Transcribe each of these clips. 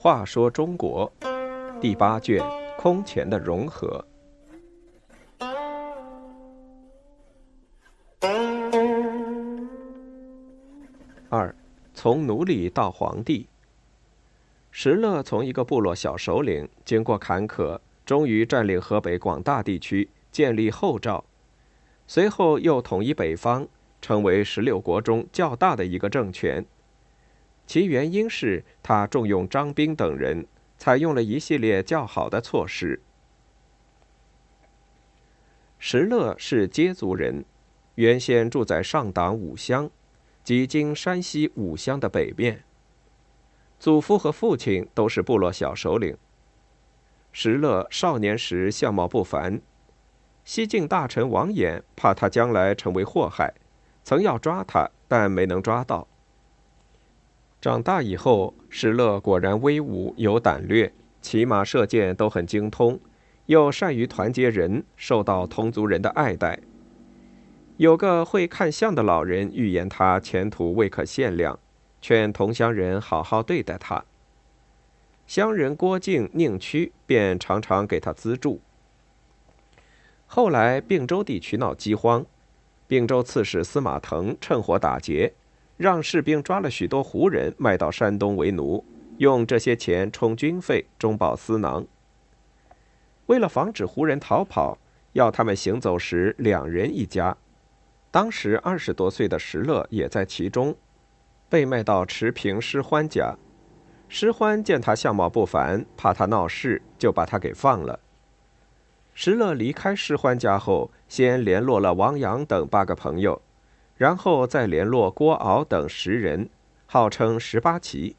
话说中国第八卷空前的融合。二，从奴隶到皇帝。石勒从一个部落小首领，经过坎坷，终于占领河北广大地区，建立后赵。随后又统一北方，成为十六国中较大的一个政权。其原因是他重用张兵等人，采用了一系列较好的措施。石勒是羯族人，原先住在上党五乡，即今山西五乡的北面。祖父和父亲都是部落小首领。石勒少年时相貌不凡，西晋大臣王衍怕他将来成为祸害，曾要抓他，但没能抓到。长大以后，石勒果然威武有胆略，骑马射箭都很精通，又善于团结人，受到同族人的爱戴。有个会看相的老人预言他前途未可限量，劝同乡人好好对待他。乡人郭靖、宁屈便常常给他资助。后来并州地区闹饥荒，并州刺史司马腾趁火打劫。让士兵抓了许多胡人，卖到山东为奴，用这些钱充军费，中饱私囊。为了防止胡人逃跑，要他们行走时两人一家。当时二十多岁的石勒也在其中，被卖到持平师欢家。师欢见他相貌不凡，怕他闹事，就把他给放了。石勒离开师欢家后，先联络了王阳等八个朋友。然后再联络郭敖等十人，号称十八旗。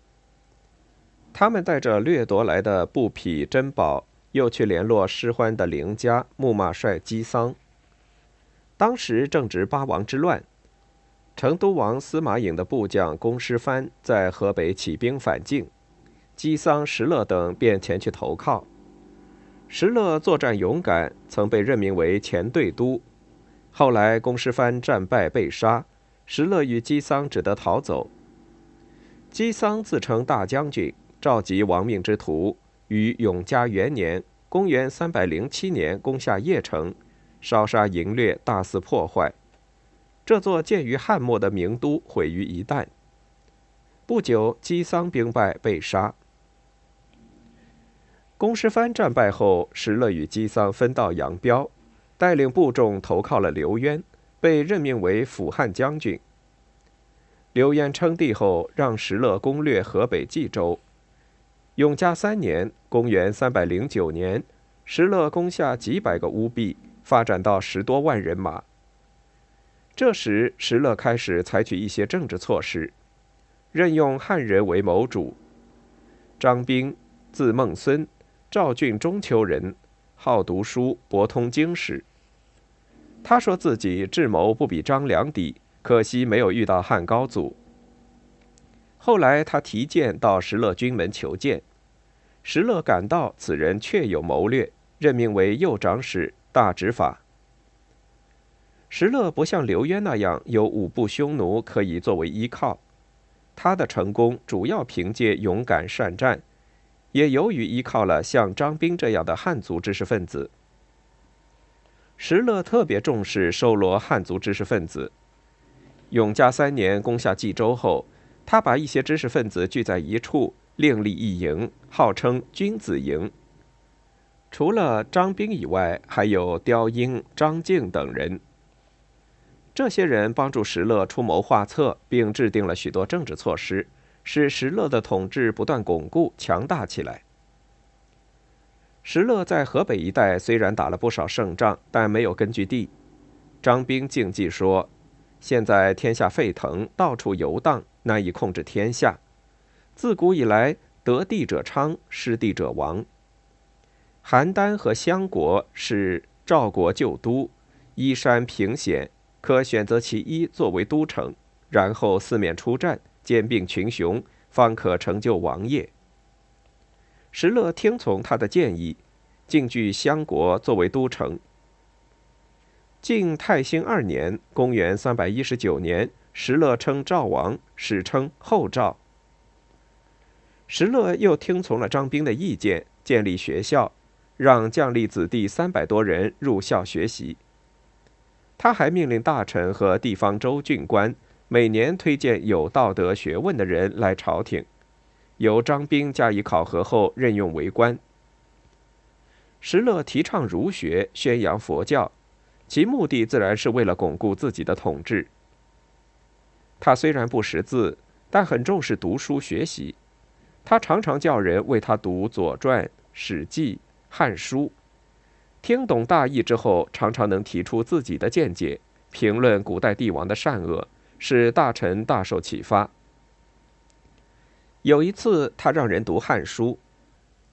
他们带着掠夺来的布匹珍宝，又去联络失欢的凌家木马帅姬桑。当时正值八王之乱，成都王司马颖的部将公师藩在河北起兵反晋，姬桑、石勒等便前去投靠。石勒作战勇敢，曾被任命为前队督。后来，公师藩战败被杀，石勒与姬桑只得逃走。姬桑自称大将军，召集亡命之徒，于永嘉元年（公元307年）攻下邺城，烧杀淫掠，大肆破坏，这座建于汉末的名都毁于一旦。不久，姬桑兵败被杀。公师藩战败后，石勒与姬桑分道扬镳。带领部众投靠了刘渊，被任命为辅汉将军。刘渊称帝后，让石勒攻略河北冀州。永嘉三年（公元309年），石勒攻下几百个乌壁，发展到十多万人马。这时，石勒开始采取一些政治措施，任用汉人为谋主。张兵，字孟孙，赵郡中秋人，好读书，博通经史。他说自己智谋不比张良低，可惜没有遇到汉高祖。后来他提剑到石勒军门求见，石勒感到此人确有谋略，任命为右长史、大执法。石勒不像刘渊那样有五部匈奴可以作为依靠，他的成功主要凭借勇敢善战，也由于依靠了像张兵这样的汉族知识分子。石勒特别重视收罗汉族知识分子。永嘉三年攻下冀州后，他把一些知识分子聚在一处，另立一营，号称“君子营”。除了张兵以外，还有刁英、张敬等人。这些人帮助石勒出谋划策，并制定了许多政治措施，使石勒的统治不断巩固强大起来。石勒在河北一带虽然打了不少胜仗，但没有根据地。张兵竞技说：“现在天下沸腾，到处游荡，难以控制天下。自古以来，得地者昌，失地者亡。邯郸和襄国是赵国旧都，依山平险，可选择其一作为都城，然后四面出战，兼并群雄，方可成就王业。”石勒听从他的建议，进据襄国作为都城。晋太兴二年（公元319年），石勒称赵王，史称后赵。石勒又听从了张兵的意见，建立学校，让将吏子弟三百多人入校学习。他还命令大臣和地方州郡官每年推荐有道德学问的人来朝廷，由张兵加以考核后任用为官。石勒提倡儒学，宣扬佛教，其目的自然是为了巩固自己的统治。他虽然不识字，但很重视读书学习。他常常叫人为他读《左传》《史记》《汉书》，听懂大意之后，常常能提出自己的见解，评论古代帝王的善恶，使大臣大受启发。有一次，他让人读《汉书》。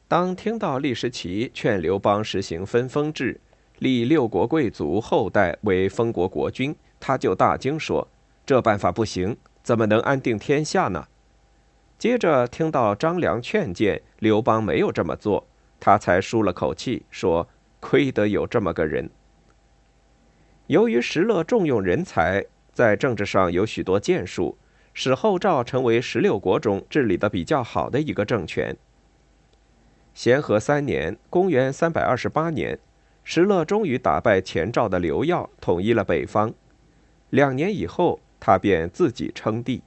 当听到李时齐劝刘邦实行分封制，立六国贵族后代为封国国君，他就大惊说：“这办法不行，怎么能安定天下呢？”接着听到张良劝谏刘邦没有这么做，他才舒了口气，说：“亏得有这么个人。”由于石勒重用人才，在政治上有许多建树，使后赵成为十六国中治理的比较好的一个政权。咸和三年（公元328年），石勒终于打败前赵的刘曜，统一了北方。两年以后，他便自己称帝。